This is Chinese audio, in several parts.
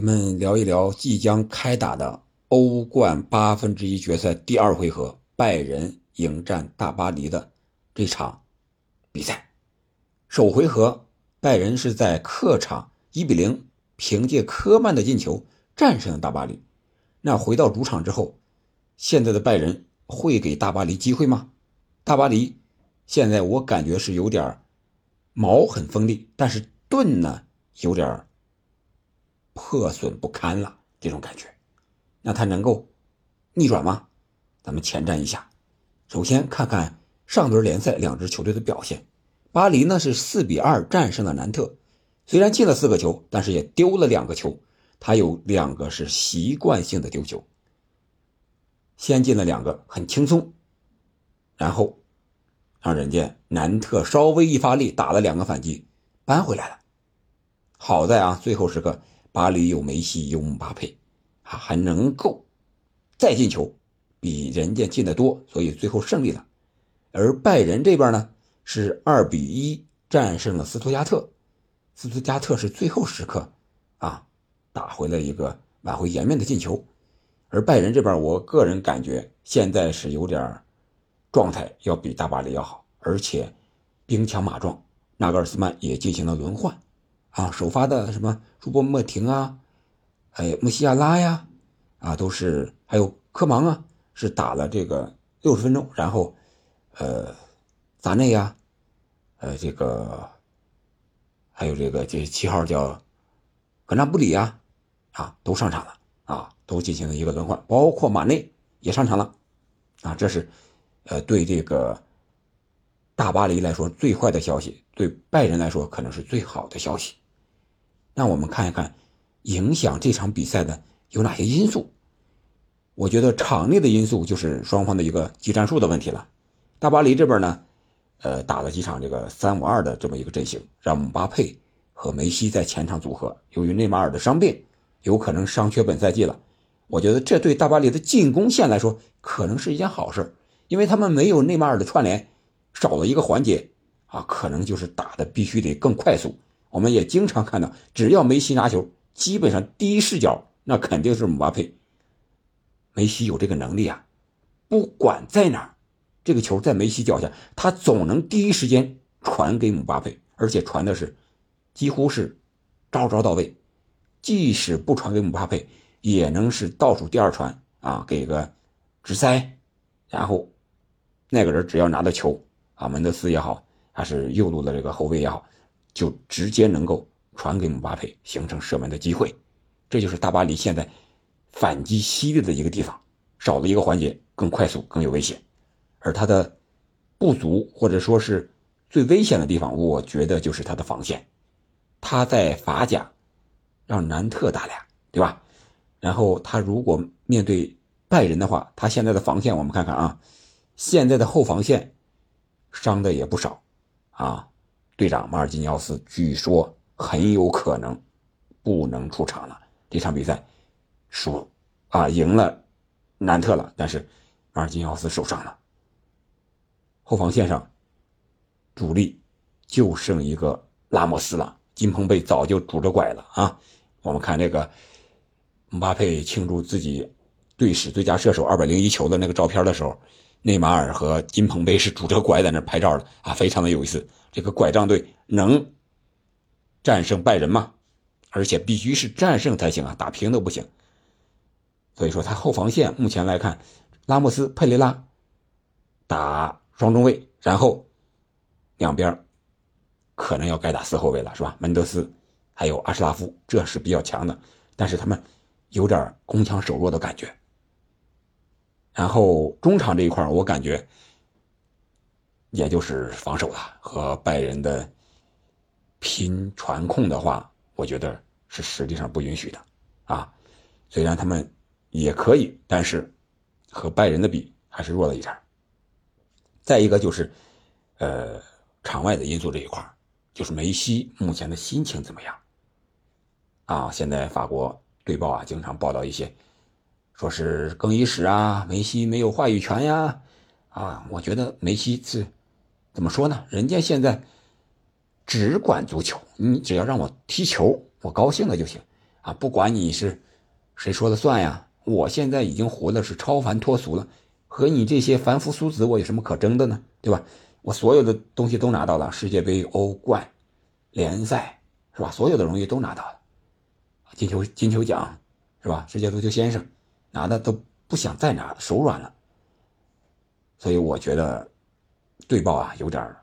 咱们聊一聊即将开打的欧冠八分之一决赛第二回合，拜仁迎战大巴黎的这场比赛。首回合，拜仁是在客场一比零，凭借科曼的进球战胜了大巴黎。那回到主场之后，现在的拜仁会给大巴黎机会吗？大巴黎现在我感觉是有点矛很锋利，但是盾呢有点。破损不堪了，这种感觉，那他能够逆转吗？咱们前瞻一下，首先看看上轮联赛两支球队的表现。巴黎呢是四比二战胜了南特，虽然进了四个球，但是也丢了两个球，他有两个是习惯性的丢球。先进了两个很轻松，然后让人家南特稍微一发力打了两个反击，扳回来了。好在啊，最后时刻。巴黎有梅西，有姆巴佩，啊，还能够再进球，比人家进的多，所以最后胜利了。而拜仁这边呢，是二比一战胜了斯图加特，斯图加特是最后时刻啊打回了一个挽回颜面的进球。而拜仁这边，我个人感觉现在是有点状态要比大巴黎要好，而且兵强马壮，纳格尔斯曼也进行了轮换。啊，首发的什么朱波莫廷啊，还有，穆西亚拉呀，啊，都是还有科芒啊，是打了这个六十分钟，然后，呃，扎内呀，呃，这个还有这个这七号叫格纳布里呀，啊，都上场了啊，都进行了一个轮换，包括马内也上场了，啊，这是呃对这个大巴黎来说最坏的消息，对拜仁来说可能是最好的消息。让我们看一看，影响这场比赛的有哪些因素？我觉得场内的因素就是双方的一个技战术的问题了。大巴黎这边呢，呃，打了几场这个三五二的这么一个阵型，让姆巴佩和梅西在前场组合。由于内马尔的伤病，有可能伤缺本赛季了。我觉得这对大巴黎的进攻线来说，可能是一件好事，因为他们没有内马尔的串联，少了一个环节啊，可能就是打的必须得更快速。我们也经常看到，只要梅西拿球，基本上第一视角那肯定是姆巴佩。梅西有这个能力啊，不管在哪儿，这个球在梅西脚下，他总能第一时间传给姆巴佩，而且传的是几乎是招招到位。即使不传给姆巴佩，也能是倒数第二传啊，给个直塞，然后那个人只要拿到球啊，门德斯也好，还是右路的这个后卫也好。就直接能够传给姆巴佩，形成射门的机会，这就是大巴黎现在反击犀利的一个地方，少了一个环节，更快速，更有危险。而他的不足或者说是最危险的地方，我觉得就是他的防线。他在法甲让南特打俩，对吧？然后他如果面对拜仁的话，他现在的防线我们看看啊，现在的后防线伤的也不少啊。队长马尔基尼奥斯据说很有可能不能出场了。这场比赛输啊，赢了南特了，但是马尔基尼奥斯受伤了。后防线上主力就剩一个拉莫斯了，金彭贝早就拄着拐了啊。我们看这个姆巴佩庆祝自己队史最佳射手二百零一球的那个照片的时候，内马尔和金彭贝是拄着拐在那拍照的啊，非常的有意思。这个拐杖队能战胜拜仁吗？而且必须是战胜才行啊，打平都不行。所以说他后防线目前来看，拉莫斯、佩雷拉打双中卫，然后两边可能要该打四后卫了，是吧？门德斯还有阿什拉夫，这是比较强的，但是他们有点攻强守弱的感觉。然后中场这一块我感觉。也就是防守了，和拜仁的拼传控的话，我觉得是实际上不允许的啊。虽然他们也可以，但是和拜仁的比还是弱了一点。再一个就是，呃，场外的因素这一块就是梅西目前的心情怎么样啊？现在法国队报啊，经常报道一些，说是更衣室啊，梅西没有话语权呀，啊，我觉得梅西是。怎么说呢？人家现在只管足球，你只要让我踢球，我高兴了就行。啊，不管你是谁说了算呀，我现在已经活的是超凡脱俗了，和你这些凡夫俗子我有什么可争的呢？对吧？我所有的东西都拿到了，世界杯、欧冠、联赛，是吧？所有的荣誉都拿到了，金球金球奖，是吧？世界足球先生拿的都不想再拿，手软了。所以我觉得对报啊有点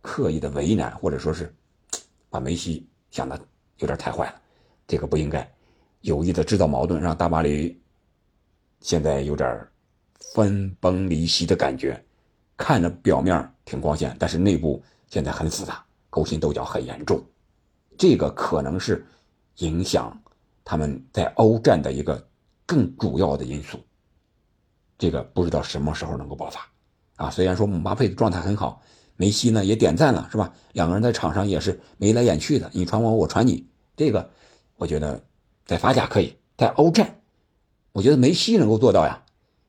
刻意的为难，或者说是把梅西想的有点太坏了，这个不应该有意的制造矛盾，让大巴黎现在有点分崩离析的感觉。看着表面挺光鲜，但是内部现在很复杂，勾心斗角很严重，这个可能是影响他们在欧战的一个更主要的因素。这个不知道什么时候能够爆发，啊，虽然说姆巴佩的状态很好，梅西呢也点赞了，是吧？两个人在场上也是眉来眼去的，你传我，我传你，这个我觉得在法甲可以，在欧战，我觉得梅西能够做到呀。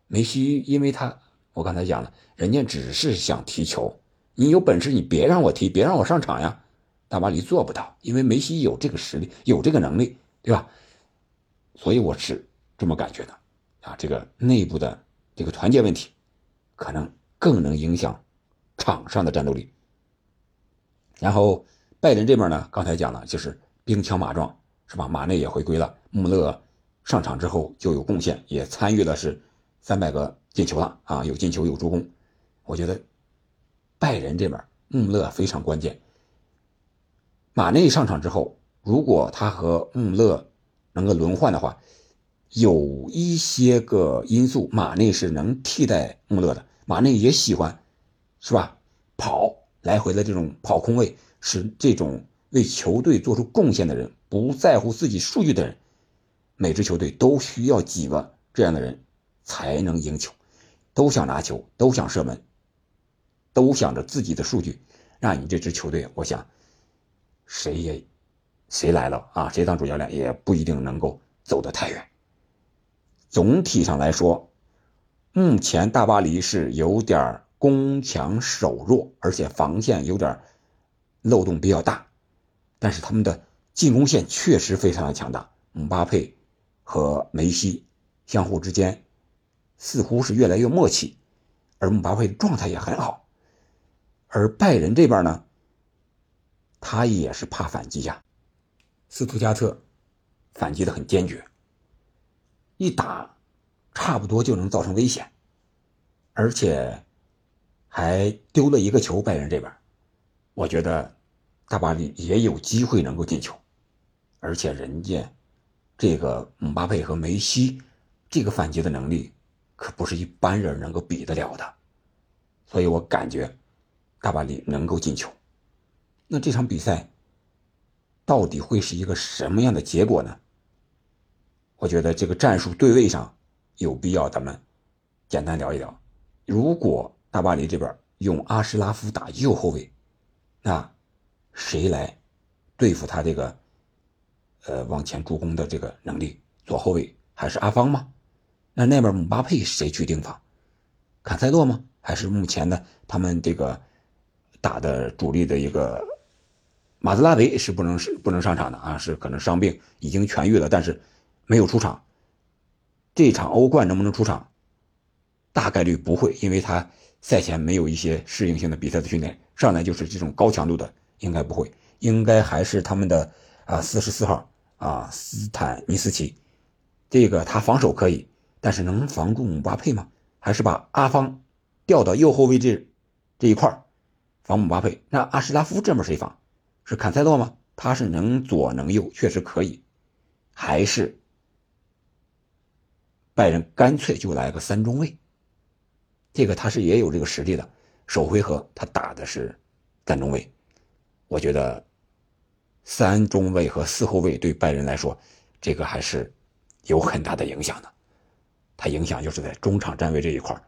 梅西因为他。我刚才讲了，人家只是想踢球，你有本事你别让我踢，别让我上场呀！大巴黎做不到，因为梅西有这个实力，有这个能力，对吧？所以我是这么感觉的，啊，这个内部的这个团结问题，可能更能影响场上的战斗力。然后拜仁这边呢，刚才讲了，就是兵强马壮，是吧？马内也回归了，穆勒上场之后就有贡献，也参与了是三百个。进球了啊！有进球有助攻，我觉得拜仁这边穆勒非常关键。马内上场之后，如果他和穆勒能够轮换的话，有一些个因素，马内是能替代穆勒的。马内也喜欢，是吧？跑来回的这种跑空位，是这种为球队做出贡献的人，不在乎自己数据的人。每支球队都需要几个这样的人，才能赢球。都想拿球，都想射门，都想着自己的数据，让你这支球队，我想，谁也，谁来了啊？谁当主教练也不一定能够走得太远。总体上来说，目前大巴黎是有点攻强守弱，而且防线有点漏洞比较大，但是他们的进攻线确实非常的强大。姆巴佩和梅西相互之间。似乎是越来越默契，而姆巴佩状态也很好，而拜仁这边呢，他也是怕反击呀。斯图加特反击的很坚决，一打差不多就能造成危险，而且还丢了一个球。拜仁这边，我觉得大巴黎也有机会能够进球，而且人家这个姆巴佩和梅西这个反击的能力。可不是一般人能够比得了的，所以我感觉大巴黎能够进球。那这场比赛到底会是一个什么样的结果呢？我觉得这个战术对位上有必要咱们简单聊一聊。如果大巴黎这边用阿什拉夫打右后卫，那谁来对付他这个呃往前助攻的这个能力？左后卫还是阿方吗？那那边姆巴佩谁去盯防？坎塞洛吗？还是目前的他们这个打的主力的一个马兹拉维是不能是不能上场的啊？是可能伤病已经痊愈了，但是没有出场。这场欧冠能不能出场？大概率不会，因为他赛前没有一些适应性的比赛的训练，上来就是这种高强度的，应该不会。应该还是他们的啊四十四号啊斯坦尼斯奇，这个他防守可以。但是能防住姆巴佩吗？还是把阿方调到右后卫这这一块防姆巴佩？那阿什拉夫这边谁防？是坎塞洛吗？他是能左能右，确实可以。还是拜仁干脆就来个三中卫？这个他是也有这个实力的。首回合他打的是三中卫，我觉得三中卫和四后卫对拜仁来说，这个还是有很大的影响的。它影响就是在中场站位这一块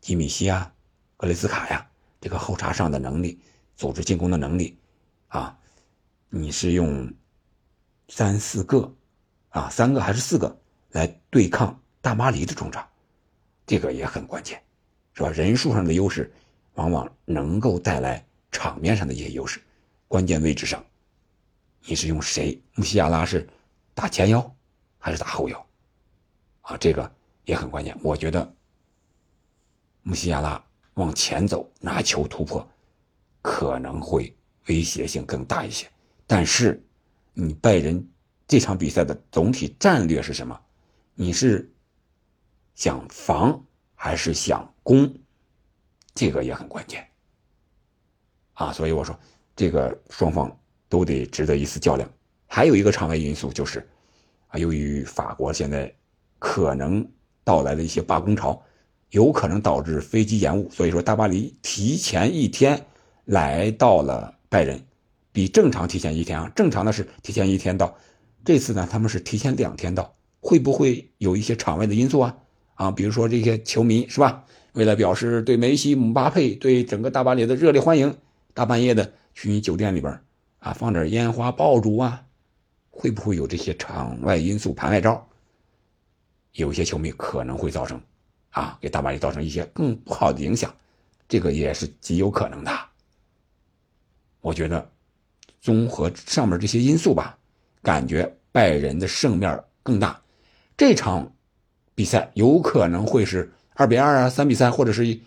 吉米西啊，格雷斯卡呀，这个后插上的能力，组织进攻的能力，啊，你是用三四个，啊，三个还是四个来对抗大巴黎的中场，这个也很关键，是吧？人数上的优势，往往能够带来场面上的一些优势，关键位置上，你是用谁？穆西亚拉是打前腰还是打后腰？啊，这个也很关键。我觉得穆西亚拉往前走拿球突破，可能会威胁性更大一些。但是，你拜仁这场比赛的总体战略是什么？你是想防还是想攻？这个也很关键。啊，所以我说，这个双方都得值得一次较量。还有一个场外因素就是，啊，由于法国现在可能到来的一些罢工潮，有可能导致飞机延误，所以说大巴黎提前一天来到了拜仁，比正常提前一天啊，正常的是提前一天到，这次呢他们是提前两天到，会不会有一些场外的因素啊？啊，比如说这些球迷是吧？为了表示对梅西、姆巴佩、对整个大巴黎的热烈欢迎。大半夜的去你酒店里边啊，放点烟花爆竹啊，会不会有这些场外因素盘外招？有些球迷可能会造成啊，给大巴黎造成一些更不好的影响，这个也是极有可能的。我觉得综合上面这些因素吧，感觉拜仁的胜面更大。这场比赛有可能会是二比二啊，三比三，或者是一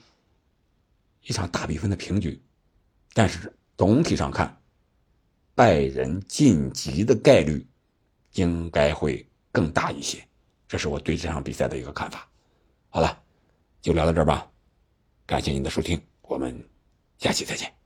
一场大比分的平局。但是总体上看，拜仁晋级的概率应该会更大一些，这是我对这场比赛的一个看法。好了，就聊到这儿吧，感谢您的收听，我们下期再见。